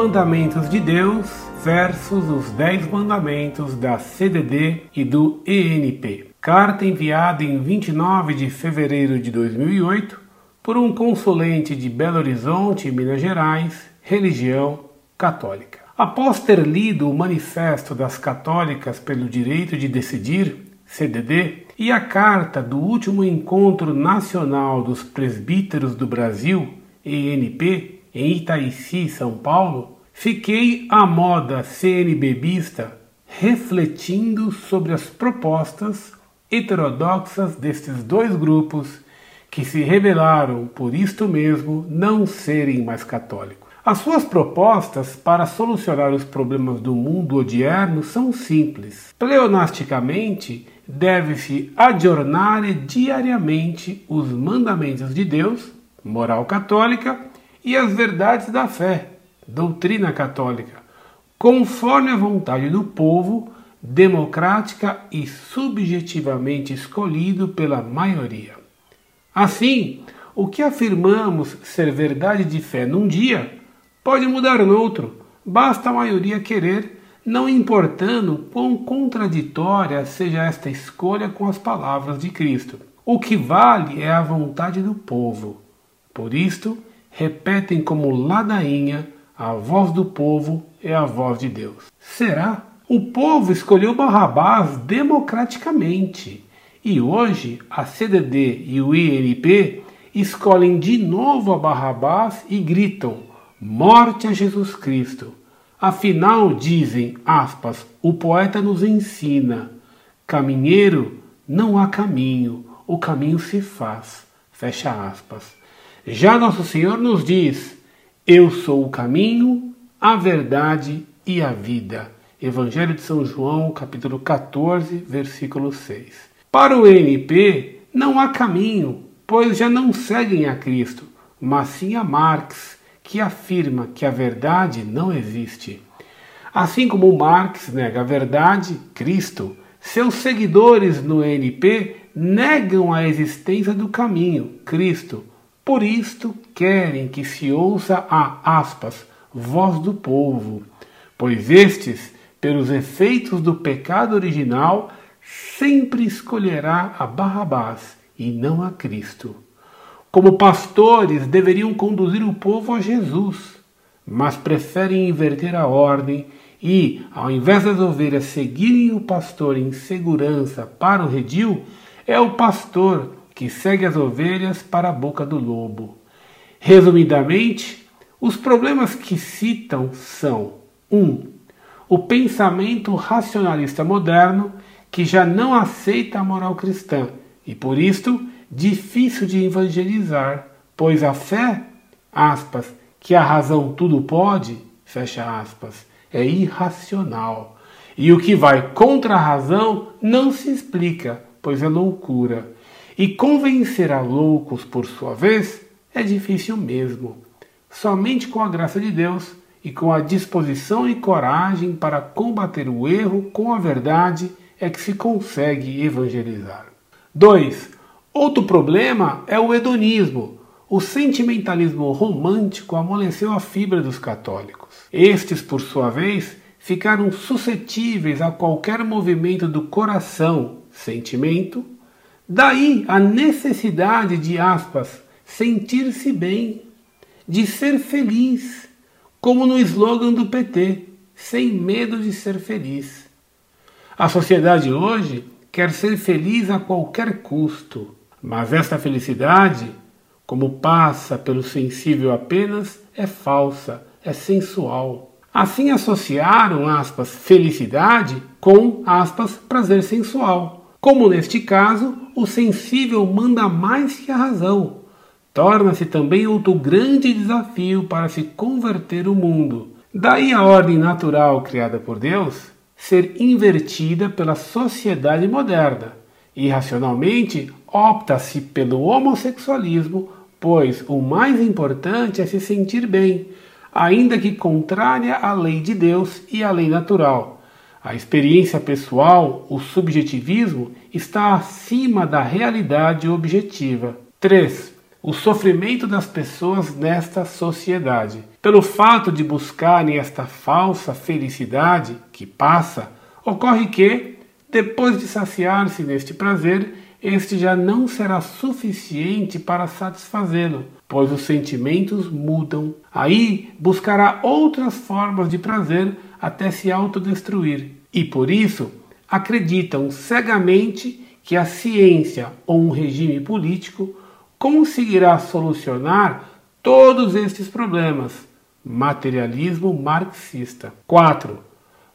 mandamentos de Deus versus os 10 mandamentos da CDD e do ENP. Carta enviada em 29 de fevereiro de 2008 por um consulente de Belo Horizonte, Minas Gerais, religião católica. Após ter lido o Manifesto das Católicas pelo Direito de Decidir, CDD, e a carta do último Encontro Nacional dos Presbíteros do Brasil, ENP, em Itaici, São Paulo, fiquei à moda CNBBista refletindo sobre as propostas heterodoxas destes dois grupos que se revelaram por isto mesmo não serem mais católicos. As suas propostas para solucionar os problemas do mundo odierno são simples. Pleonasticamente, deve-se adornar diariamente os mandamentos de Deus, moral católica, e as verdades da fé, doutrina católica, conforme a vontade do povo, democrática e subjetivamente escolhido pela maioria. Assim, o que afirmamos ser verdade de fé num dia pode mudar no outro, basta a maioria querer, não importando quão contraditória seja esta escolha com as palavras de Cristo. O que vale é a vontade do povo. Por isto, repetem como ladainha: a voz do povo é a voz de Deus. Será? O povo escolheu Barrabás democraticamente. E hoje a CDD e o INP escolhem de novo a Barrabás e gritam: morte a Jesus Cristo. Afinal, dizem, aspas, o poeta nos ensina: caminheiro, não há caminho, o caminho se faz. Fecha aspas. Já Nosso Senhor nos diz: Eu sou o caminho, a verdade e a vida. Evangelho de São João, capítulo 14, versículo 6. Para o NP, não há caminho, pois já não seguem a Cristo, mas sim a Marx, que afirma que a verdade não existe. Assim como Marx nega a verdade, Cristo, seus seguidores no NP negam a existência do caminho, Cristo, por isto querem que se ouça a aspas, voz do povo, pois estes, pelos efeitos do pecado original, sempre escolherá a Barrabás e não a Cristo. Como pastores, deveriam conduzir o povo a Jesus, mas preferem inverter a ordem e, ao invés das ovelhas seguirem o pastor em segurança para o redil, é o pastor que segue as ovelhas para a boca do lobo. Resumidamente, os problemas que citam são: 1. Um, o pensamento racionalista moderno que já não aceita a moral cristã e por isto difícil de evangelizar, pois a fé, aspas, que a razão tudo pode, fecha aspas, é irracional. E o que vai contra a razão não se explica, pois é loucura. E convencer a loucos, por sua vez, é difícil mesmo. Somente com a graça de Deus e com a disposição e coragem para combater o erro com a verdade é que se consegue evangelizar. 2. Outro problema é o hedonismo. O sentimentalismo romântico amoleceu a fibra dos católicos. Estes, por sua vez, ficaram suscetíveis a qualquer movimento do coração, sentimento, Daí a necessidade de, aspas, sentir-se bem, de ser feliz, como no slogan do PT, sem medo de ser feliz. A sociedade hoje quer ser feliz a qualquer custo, mas esta felicidade, como passa pelo sensível apenas, é falsa, é sensual. Assim associaram, aspas, felicidade com, aspas, prazer sensual. Como neste caso, o sensível manda mais que a razão. Torna-se também outro grande desafio para se converter o mundo. Daí a ordem natural criada por Deus ser invertida pela sociedade moderna. Irracionalmente, opta-se pelo homossexualismo, pois o mais importante é se sentir bem, ainda que contrária à lei de Deus e à lei natural. A experiência pessoal, o subjetivismo, está acima da realidade objetiva. 3. o sofrimento das pessoas nesta sociedade. Pelo fato de buscarem esta falsa felicidade que passa, ocorre que, depois de saciar-se neste prazer, este já não será suficiente para satisfazê-lo, pois os sentimentos mudam. Aí buscará outras formas de prazer até se autodestruir. E por isso acreditam cegamente que a ciência ou um regime político conseguirá solucionar todos estes problemas. Materialismo marxista. 4.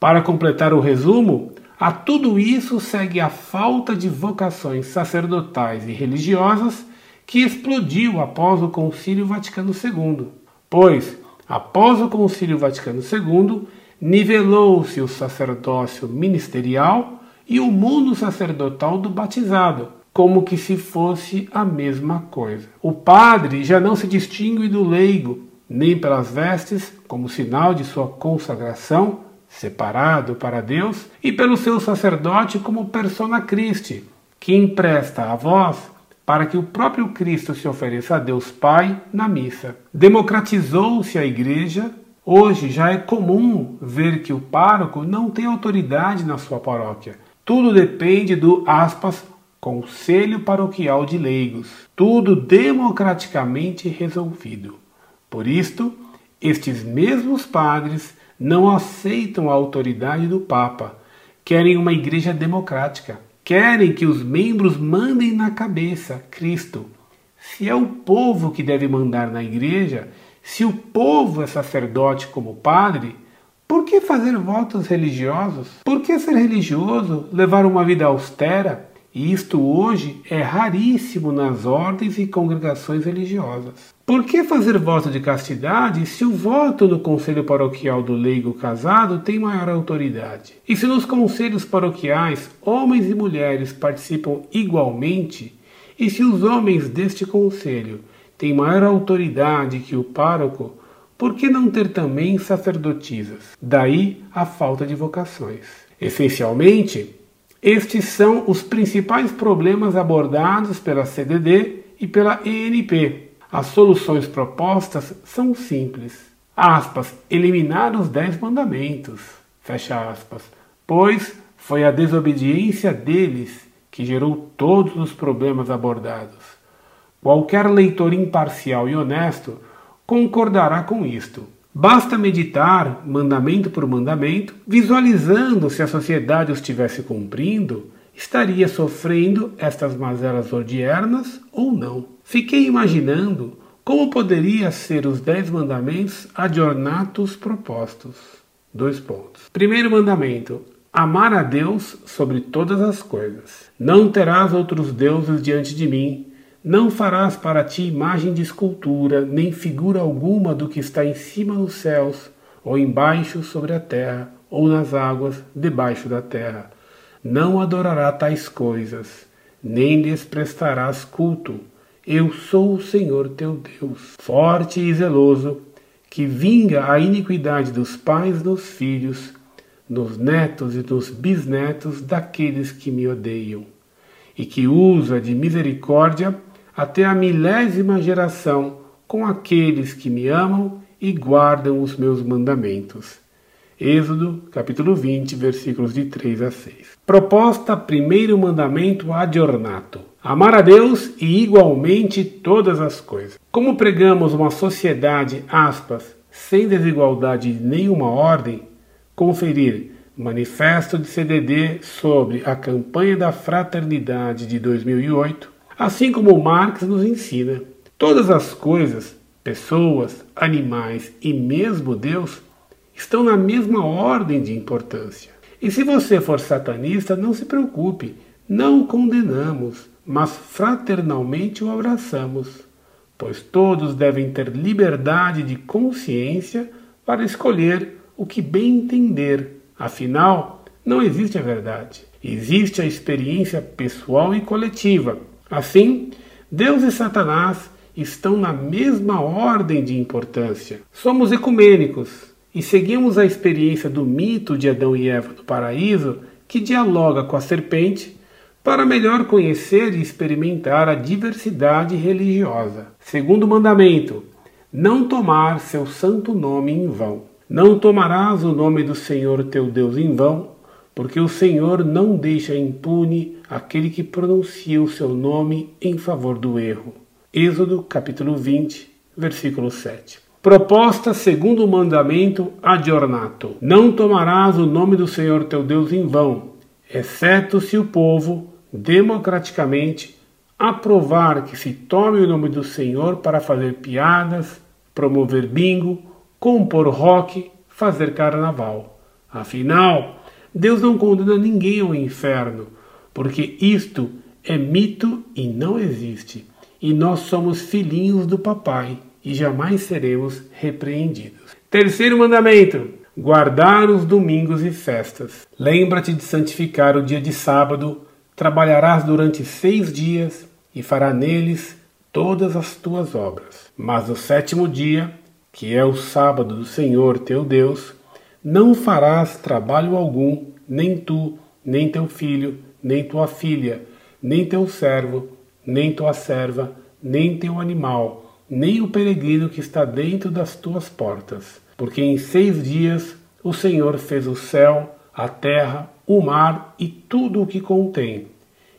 Para completar o resumo, a tudo isso segue a falta de vocações sacerdotais e religiosas que explodiu após o Concílio Vaticano II. Pois, após o Concílio Vaticano II, nivelou-se o sacerdócio ministerial e o mundo sacerdotal do batizado, como que se fosse a mesma coisa. O padre já não se distingue do leigo, nem pelas vestes, como sinal de sua consagração, separado para Deus, e pelo seu sacerdote como persona Christi, que empresta a voz para que o próprio Cristo se ofereça a Deus Pai na missa. Democratizou-se a igreja. Hoje já é comum ver que o pároco não tem autoridade na sua paróquia. Tudo depende do aspas Conselho Paroquial de Leigos. Tudo democraticamente resolvido. Por isto, estes mesmos padres não aceitam a autoridade do Papa, querem uma igreja democrática, querem que os membros mandem na cabeça Cristo. Se é o povo que deve mandar na igreja, se o povo é sacerdote como padre, por que fazer votos religiosos? Por que ser religioso, levar uma vida austera? E isto hoje é raríssimo nas ordens e congregações religiosas. Por que fazer voto de castidade se o voto no conselho paroquial do leigo casado tem maior autoridade? E se nos conselhos paroquiais homens e mulheres participam igualmente? E se os homens deste conselho têm maior autoridade que o pároco, por que não ter também sacerdotisas? Daí a falta de vocações. Essencialmente, estes são os principais problemas abordados pela CDD e pela ENP. As soluções propostas são simples. Aspas, eliminar os dez mandamentos. Fecha aspas. Pois foi a desobediência deles que gerou todos os problemas abordados. Qualquer leitor imparcial e honesto concordará com isto. Basta meditar, mandamento por mandamento, visualizando se a sociedade os estivesse cumprindo, estaria sofrendo estas mazelas odiernas ou não. Fiquei imaginando como poderia ser os dez mandamentos adornatos propostos. Dois pontos. Primeiro mandamento: amar a Deus sobre todas as coisas. Não terás outros deuses diante de mim. Não farás para ti imagem de escultura, nem figura alguma do que está em cima nos céus, ou embaixo sobre a terra, ou nas águas debaixo da terra. Não adorará tais coisas, nem lhes prestarás culto. Eu sou o Senhor teu Deus, forte e zeloso, que vinga a iniquidade dos pais nos filhos, nos netos e nos bisnetos daqueles que me odeiam, e que usa de misericórdia até a milésima geração com aqueles que me amam e guardam os meus mandamentos. Êxodo, capítulo 20, versículos de 3 a 6. Proposta primeiro mandamento ad ornato. Amar a Deus e igualmente todas as coisas. Como pregamos uma sociedade, aspas, sem desigualdade de nenhuma ordem, conferir Manifesto de CDD sobre a campanha da fraternidade de 2008, Assim como Marx nos ensina, todas as coisas, pessoas, animais e mesmo Deus estão na mesma ordem de importância. E se você for satanista, não se preocupe, não o condenamos, mas fraternalmente o abraçamos, pois todos devem ter liberdade de consciência para escolher o que bem entender. Afinal, não existe a verdade, existe a experiência pessoal e coletiva Assim, Deus e Satanás estão na mesma ordem de importância. Somos ecumênicos e seguimos a experiência do mito de Adão e Eva no paraíso, que dialoga com a serpente para melhor conhecer e experimentar a diversidade religiosa. Segundo mandamento: não tomar seu santo nome em vão. Não tomarás o nome do Senhor teu Deus em vão, porque o Senhor não deixa impune aquele que pronuncia o seu nome em favor do erro. Êxodo capítulo 20, versículo 7. Proposta segundo o mandamento adornato. Não tomarás o nome do Senhor teu Deus em vão, exceto se o povo, democraticamente, aprovar que se tome o nome do Senhor para fazer piadas, promover bingo, compor rock, fazer carnaval. Afinal, Deus não condena ninguém ao inferno, porque isto é mito e não existe. E nós somos filhinhos do papai e jamais seremos repreendidos. Terceiro mandamento: guardar os domingos e festas. Lembra-te de santificar o dia de sábado, trabalharás durante seis dias e fará neles todas as tuas obras. Mas no sétimo dia, que é o sábado do Senhor teu Deus, não farás trabalho algum, nem tu, nem teu filho, nem tua filha, nem teu servo, nem tua serva, nem teu animal, nem o peregrino que está dentro das tuas portas. Porque em seis dias o Senhor fez o céu, a terra, o mar e tudo o que contém,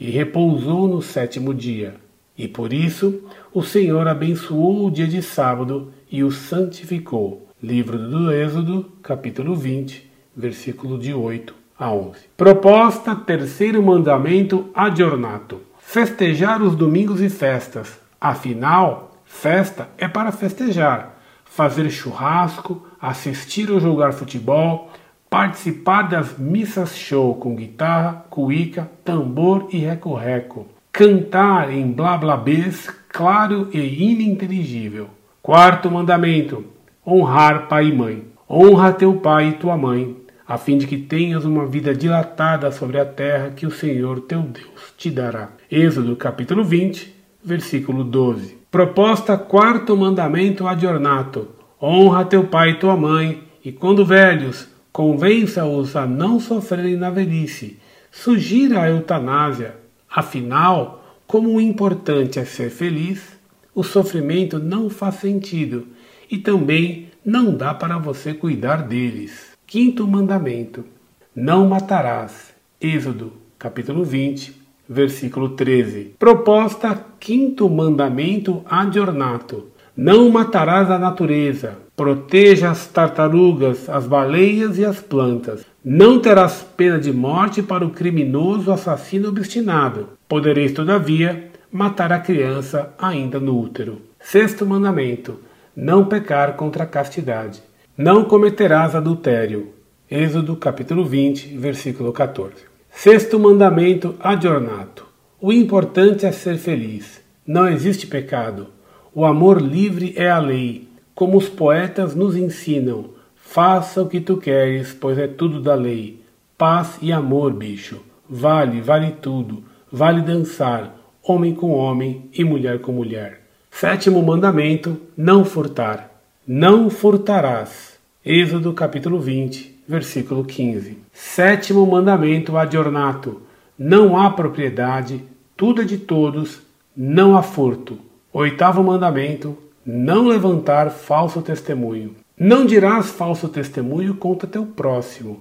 e repousou no sétimo dia. E por isso o Senhor abençoou o dia de sábado e o santificou. Livro do Êxodo, capítulo 20, versículo de 8 a 11. Proposta terceiro mandamento adornato. Festejar os domingos e festas. Afinal, festa é para festejar, fazer churrasco, assistir ou jogar futebol, participar das missas show com guitarra, cuíca, tambor e reco-reco, cantar em blá blá bês claro e ininteligível. Quarto mandamento: honrar pai e mãe. Honra teu pai e tua mãe, a fim de que tenhas uma vida dilatada sobre a terra que o Senhor teu Deus te dará. Êxodo capítulo 20, versículo 12. Proposta quarto mandamento adornato: honra teu pai e tua mãe, e quando velhos, convença-os a não sofrerem na velhice. Sugira a eutanásia. Afinal, como o importante é ser feliz, o sofrimento não faz sentido e também não dá para você cuidar deles. Quinto mandamento: Não matarás. Êxodo, capítulo 20, versículo 13. Proposta quinto mandamento adornato: Não matarás a natureza. Proteja as tartarugas, as baleias e as plantas. Não terás pena de morte para o criminoso assassino obstinado. Podereis, todavia, matar a criança ainda no útero. Sexto mandamento: não pecar contra a castidade. Não cometerás adultério. Êxodo capítulo 20, versículo 14. Sexto mandamento adornato. O importante é ser feliz. Não existe pecado. O amor livre é a lei, como os poetas nos ensinam. Faça o que tu queres, pois é tudo da lei. Paz e amor, bicho. Vale, vale tudo. Vale dançar homem com homem e mulher com mulher. Sétimo mandamento: não furtar. Não furtarás. Êxodo capítulo 20, versículo 15. Sétimo mandamento adornato: não há propriedade, tudo é de todos, não há furto. Oitavo mandamento: não levantar falso testemunho. Não dirás falso testemunho contra teu próximo.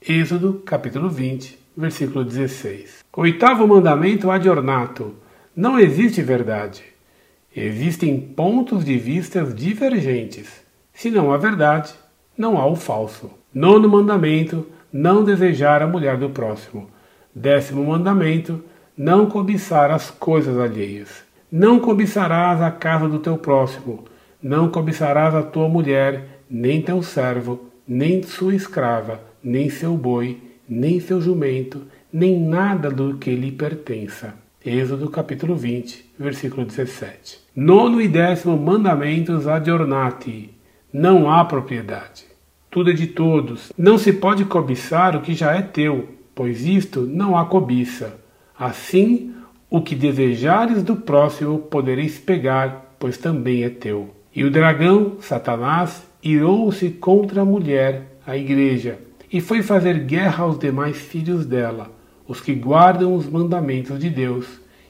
Êxodo capítulo 20, versículo 16. Oitavo mandamento adornato: não existe verdade. Existem pontos de vista divergentes. Se não há verdade, não há o falso. Nono mandamento: não desejar a mulher do próximo. Décimo mandamento: não cobiçar as coisas alheias. Não cobiçarás a casa do teu próximo. Não cobiçarás a tua mulher, nem teu servo, nem sua escrava, nem seu boi, nem seu jumento, nem nada do que lhe pertença. Êxodo capítulo 20, versículo 17. Nono e décimo mandamentos adornati. Não há propriedade. Tudo é de todos. Não se pode cobiçar o que já é teu, pois isto não há cobiça. Assim, o que desejares do próximo podereis pegar, pois também é teu. E o dragão, Satanás, irou-se contra a mulher, a igreja, e foi fazer guerra aos demais filhos dela os que guardam os mandamentos de Deus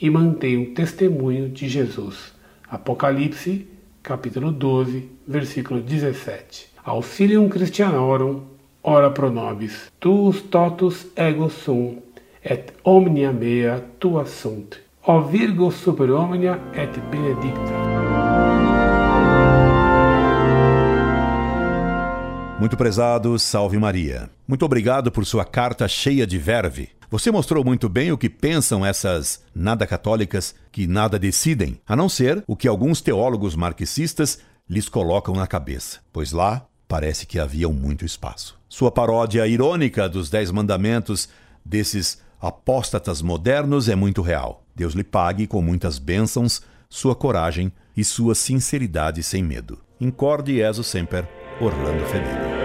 e mantêm o testemunho de Jesus. Apocalipse, capítulo 12, versículo 17. Auxilium Christianorum, ora pro nobis, tuus totus ego sum, et omnia mea tua sunt. O Virgo super omnia et benedicta. Muito prezado, salve Maria. Muito obrigado por sua carta cheia de verve. Você mostrou muito bem o que pensam essas nada católicas que nada decidem, a não ser o que alguns teólogos marxistas lhes colocam na cabeça, pois lá parece que havia muito espaço. Sua paródia irônica dos Dez Mandamentos desses apóstatas modernos é muito real. Deus lhe pague com muitas bênçãos sua coragem e sua sinceridade sem medo. Incorde Jesus Semper, Orlando Fedeli.